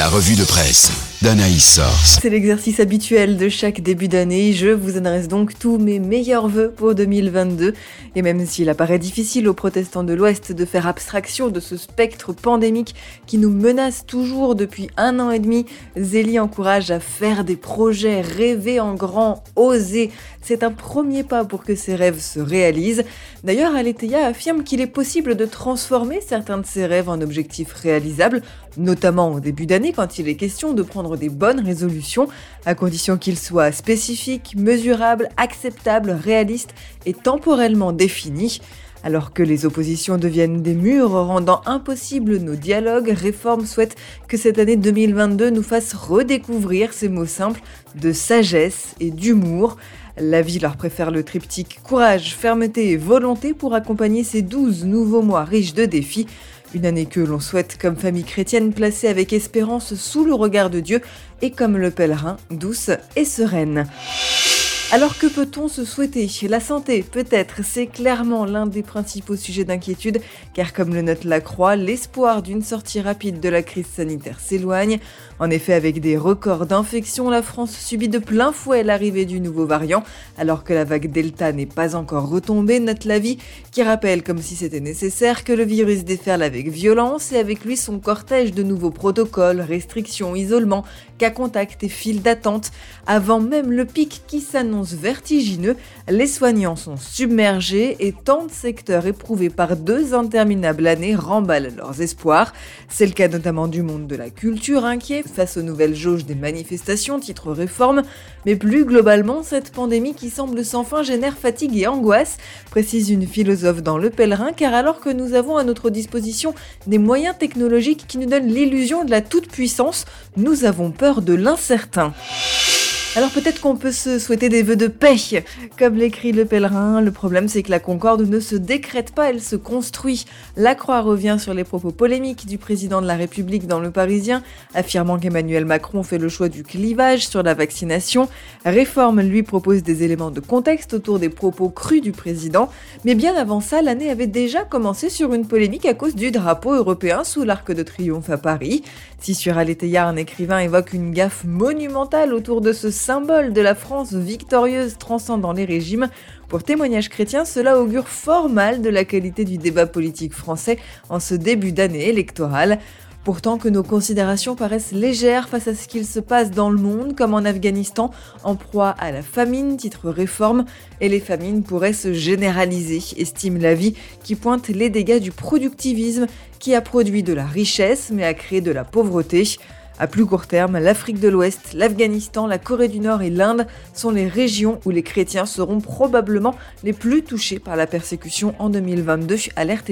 La revue de presse d'Anaïs Source. C'est l'exercice habituel de chaque début d'année. Je vous adresse donc tous mes meilleurs voeux pour 2022. Et même s'il apparaît difficile aux protestants de l'Ouest de faire abstraction de ce spectre pandémique qui nous menace toujours depuis un an et demi, Zélie encourage à faire des projets, rêver en grand, oser. C'est un premier pas pour que ces rêves se réalisent. D'ailleurs, Aletheia affirme qu'il est possible de transformer certains de ces rêves en objectifs réalisables, notamment au début d'année quand il est question de prendre des bonnes résolutions, à condition qu'ils soient spécifiques, mesurables, acceptables, réalistes et temporellement définis. Alors que les oppositions deviennent des murs rendant impossibles nos dialogues, Réforme souhaite que cette année 2022 nous fasse redécouvrir ces mots simples de sagesse et d'humour. La vie leur préfère le triptyque courage, fermeté et volonté pour accompagner ces 12 nouveaux mois riches de défis. Une année que l'on souhaite comme famille chrétienne placée avec espérance sous le regard de Dieu et comme le pèlerin douce et sereine. Alors que peut-on se souhaiter La santé, peut-être, c'est clairement l'un des principaux sujets d'inquiétude, car comme le note la Croix, l'espoir d'une sortie rapide de la crise sanitaire s'éloigne. En effet, avec des records d'infections, la France subit de plein fouet l'arrivée du nouveau variant, alors que la vague Delta n'est pas encore retombée, note la vie, qui rappelle, comme si c'était nécessaire, que le virus déferle avec violence et avec lui son cortège de nouveaux protocoles, restrictions, isolement, cas contact et files d'attente, avant même le pic qui s'annonce vertigineux, les soignants sont submergés et tant de secteurs éprouvés par deux interminables années remballent leurs espoirs. C'est le cas notamment du monde de la culture inquiet face aux nouvelles jauges des manifestations, titre réforme, mais plus globalement, cette pandémie qui semble sans fin génère fatigue et angoisse, précise une philosophe dans Le Pèlerin, car alors que nous avons à notre disposition des moyens technologiques qui nous donnent l'illusion de la toute-puissance, nous avons peur de l'incertain. Alors peut-être qu'on peut se souhaiter des vœux de paix, comme l'écrit le pèlerin. Le problème c'est que la concorde ne se décrète pas, elle se construit. La Croix revient sur les propos polémiques du président de la République dans le Parisien, affirmant qu'Emmanuel Macron fait le choix du clivage sur la vaccination. Réforme lui propose des éléments de contexte autour des propos crus du président. Mais bien avant ça, l'année avait déjà commencé sur une polémique à cause du drapeau européen sous l'Arc de Triomphe à Paris. Si sur un écrivain évoque une gaffe monumentale autour de ce symbole de la France victorieuse transcendant les régimes. Pour témoignage chrétien, cela augure fort mal de la qualité du débat politique français en ce début d'année électorale. Pourtant que nos considérations paraissent légères face à ce qu'il se passe dans le monde, comme en Afghanistan, en proie à la famine, titre réforme, et les famines pourraient se généraliser, estime la vie, qui pointe les dégâts du productivisme qui a produit de la richesse mais a créé de la pauvreté. À plus court terme, l'Afrique de l'Ouest, l'Afghanistan, la Corée du Nord et l'Inde sont les régions où les chrétiens seront probablement les plus touchés par la persécution en 2022. Alerte.